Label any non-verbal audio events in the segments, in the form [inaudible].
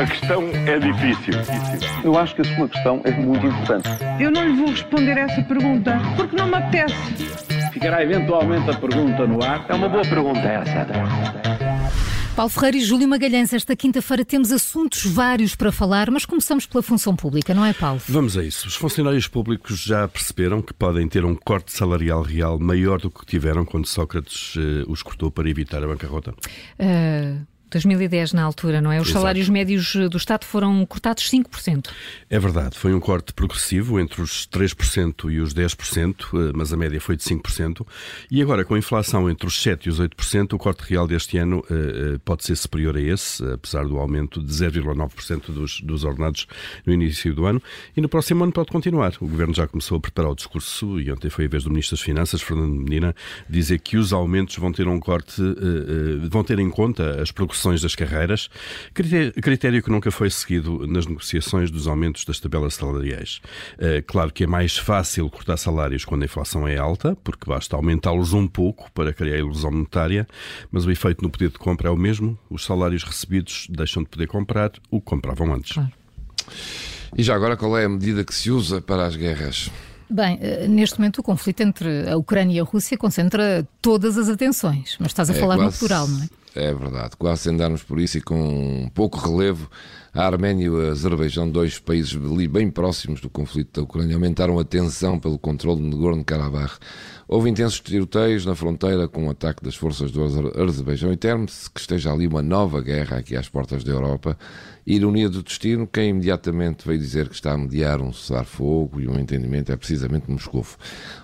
A questão é difícil. Eu acho que a sua questão é muito importante. Eu não lhe vou responder essa pergunta porque não me apetece. Ficará eventualmente a pergunta no ar. É uma boa pergunta essa. Paulo Ferreira e Júlio Magalhães, esta quinta-feira temos assuntos vários para falar, mas começamos pela função pública, não é, Paulo? Vamos a isso. Os funcionários públicos já perceberam que podem ter um corte salarial real maior do que tiveram quando Sócrates eh, os cortou para evitar a bancarrota? Uh... 2010, na altura, não é? Os Exato. salários médios do Estado foram cortados 5%. É verdade, foi um corte progressivo entre os 3% e os 10%, eh, mas a média foi de 5%. E agora, com a inflação entre os 7% e os 8%, o corte real deste ano uh, pode ser superior a esse, apesar do aumento de 0,9% dos, dos ordenados no início do ano. E no próximo ano pode continuar. O Governo já começou a preparar o discurso e ontem foi a vez do Ministro das Finanças, Fernando Medina, dizer que os aumentos vão ter um corte, uh, uh, vão ter em conta as progressões progressões das carreiras, critério que nunca foi seguido nas negociações dos aumentos das tabelas salariais. Eh, claro que é mais fácil cortar salários quando a inflação é alta, porque basta aumentá-los um pouco para criar a ilusão monetária, mas o efeito no poder de compra é o mesmo. Os salários recebidos deixam de poder comprar o que compravam antes. Claro. E já agora, qual é a medida que se usa para as guerras? Bem, eh, neste momento o conflito entre a Ucrânia e a Rússia concentra todas as atenções, mas estás a é falar quase, no plural, não é? É verdade, quase sem darmos por isso e com pouco relevo, a Arménia e o Azerbaijão, dois países bem próximos do conflito da Ucrânia, aumentaram a tensão pelo controle de Nagorno-Karabakh. Houve intensos tiroteios na fronteira com o ataque das forças do Azerbaijão e teme-se que esteja ali uma nova guerra aqui às portas da Europa. Ironia do destino, quem imediatamente veio dizer que está a mediar um cessar-fogo e um entendimento é precisamente Moscou.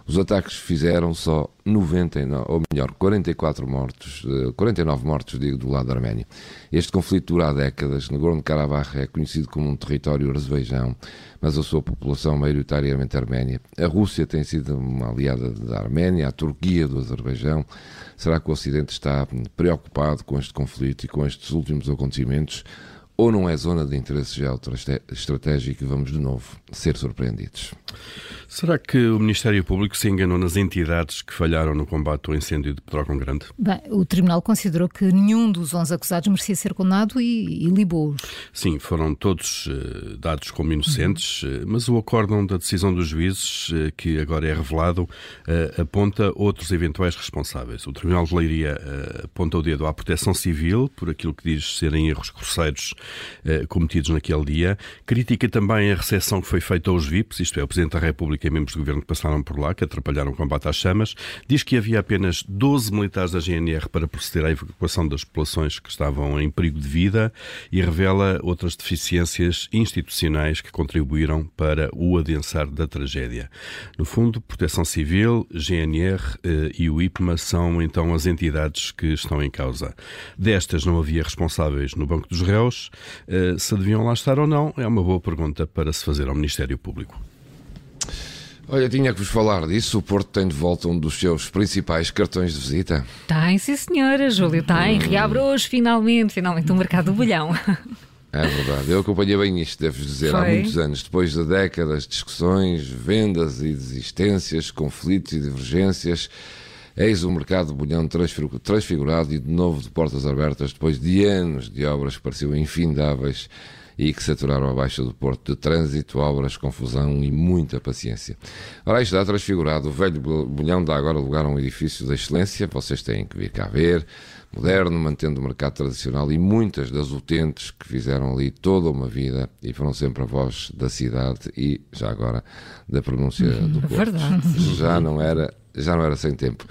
Os ataques fizeram só 99, ou melhor, 44 mortos, 49 mortos, digo, do lado arménio. Este conflito dura há décadas. Nagorno-Karabakh é conhecido como um território Azerbaijão, mas a sua população maioritariamente arménia. A Rússia tem sido uma aliada da Arménia, a Turquia do Azerbaijão. Será que o Ocidente está preocupado com este conflito e com estes últimos acontecimentos? ou não é zona de interesse geoestratégico e vamos de novo ser surpreendidos. Será que o Ministério Público se enganou nas entidades que falharam no combate ao incêndio de Petrógão Grande? Bem, o Tribunal considerou que nenhum dos 11 acusados merecia ser condenado e, e libou-os. Sim, foram todos uh, dados como inocentes, uhum. uh, mas o acórdão da decisão dos juízes, uh, que agora é revelado, aponta outros eventuais responsáveis. O Tribunal de Leiria aponta o dedo à proteção civil, por aquilo que diz serem erros grosseiros cometidos naquele dia. Critica também a recepção que foi feita aos VIPs, isto é, o Presidente da República e membros do governo que passaram por lá, que atrapalharam o combate às chamas. Diz que havia apenas 12 militares da GNR para proceder à evacuação das populações que estavam em perigo de vida e revela outras deficiências institucionais que contribuíram para o adensar da tragédia. No fundo, Proteção Civil, GNR eh, e o IPMA são então as entidades que estão em causa. Destas não havia responsáveis no Banco dos Réus. Eh, se deviam lá estar ou não, é uma boa pergunta para se fazer ao Ministério Público. Olha, tinha que vos falar disso. O Porto tem de volta um dos seus principais cartões de visita. Tem, sim, senhora, Júlio, tem. Reabre hoje, finalmente, finalmente, o mercado do bolhão. É verdade, eu acompanhei bem isto, devo dizer, Foi. há muitos anos, depois de décadas de discussões, vendas e desistências, conflitos e divergências, eis o mercado de bolhão transfigurado e de novo de portas abertas depois de anos de obras que pareciam infindáveis e que saturaram a Baixa do Porto de trânsito, obras, confusão e muita paciência. Ora, isto está transfigurado. O velho bolhão dá agora lugar a um edifício de excelência. Vocês têm que vir cá ver. Moderno, mantendo o mercado tradicional e muitas das utentes que fizeram ali toda uma vida e foram sempre a voz da cidade e, já agora, da pronúncia do [laughs] Porto. Verdade. Já não era, já não era sem tempo.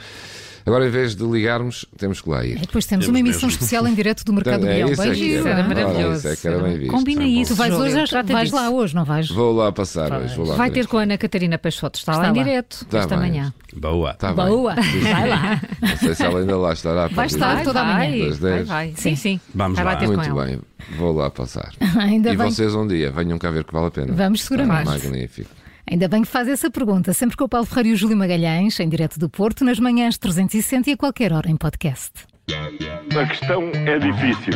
Agora, em vez de ligarmos, temos que lá ir. Depois temos, temos uma emissão mesmo. especial em direto do Mercado é, Leão. Bem isso, era maravilhoso. Isso é que era bem visto. Combina isso. Tu vais, hoje, já vais lá hoje, não vais? Vou lá passar vai. hoje. Vou lá vai ter com a Ana Catarina Peixoto. Está, está lá em direto tá esta bem. manhã. Boa. Tá Boa. [laughs] Vai lá. Não sei se ela ainda lá estará. Vai estar toda a manhã. Vai, vai. Sim, sim. Vamos lá. Muito bem. Vou lá passar. [laughs] e vocês um dia venham cá ver que vale a pena. Vamos seguramente. Magnífico. Ainda bem que faz essa pergunta, sempre com o Paulo Ferreira e o Júlio Magalhães, em direto do Porto, nas manhãs 360 e a qualquer hora em podcast. A questão é difícil.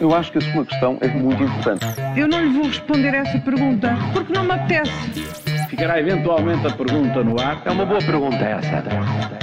Eu acho que a sua questão é muito importante. Eu não lhe vou responder essa pergunta porque não me apetece. Ficará eventualmente a pergunta no ar. É uma boa pergunta essa.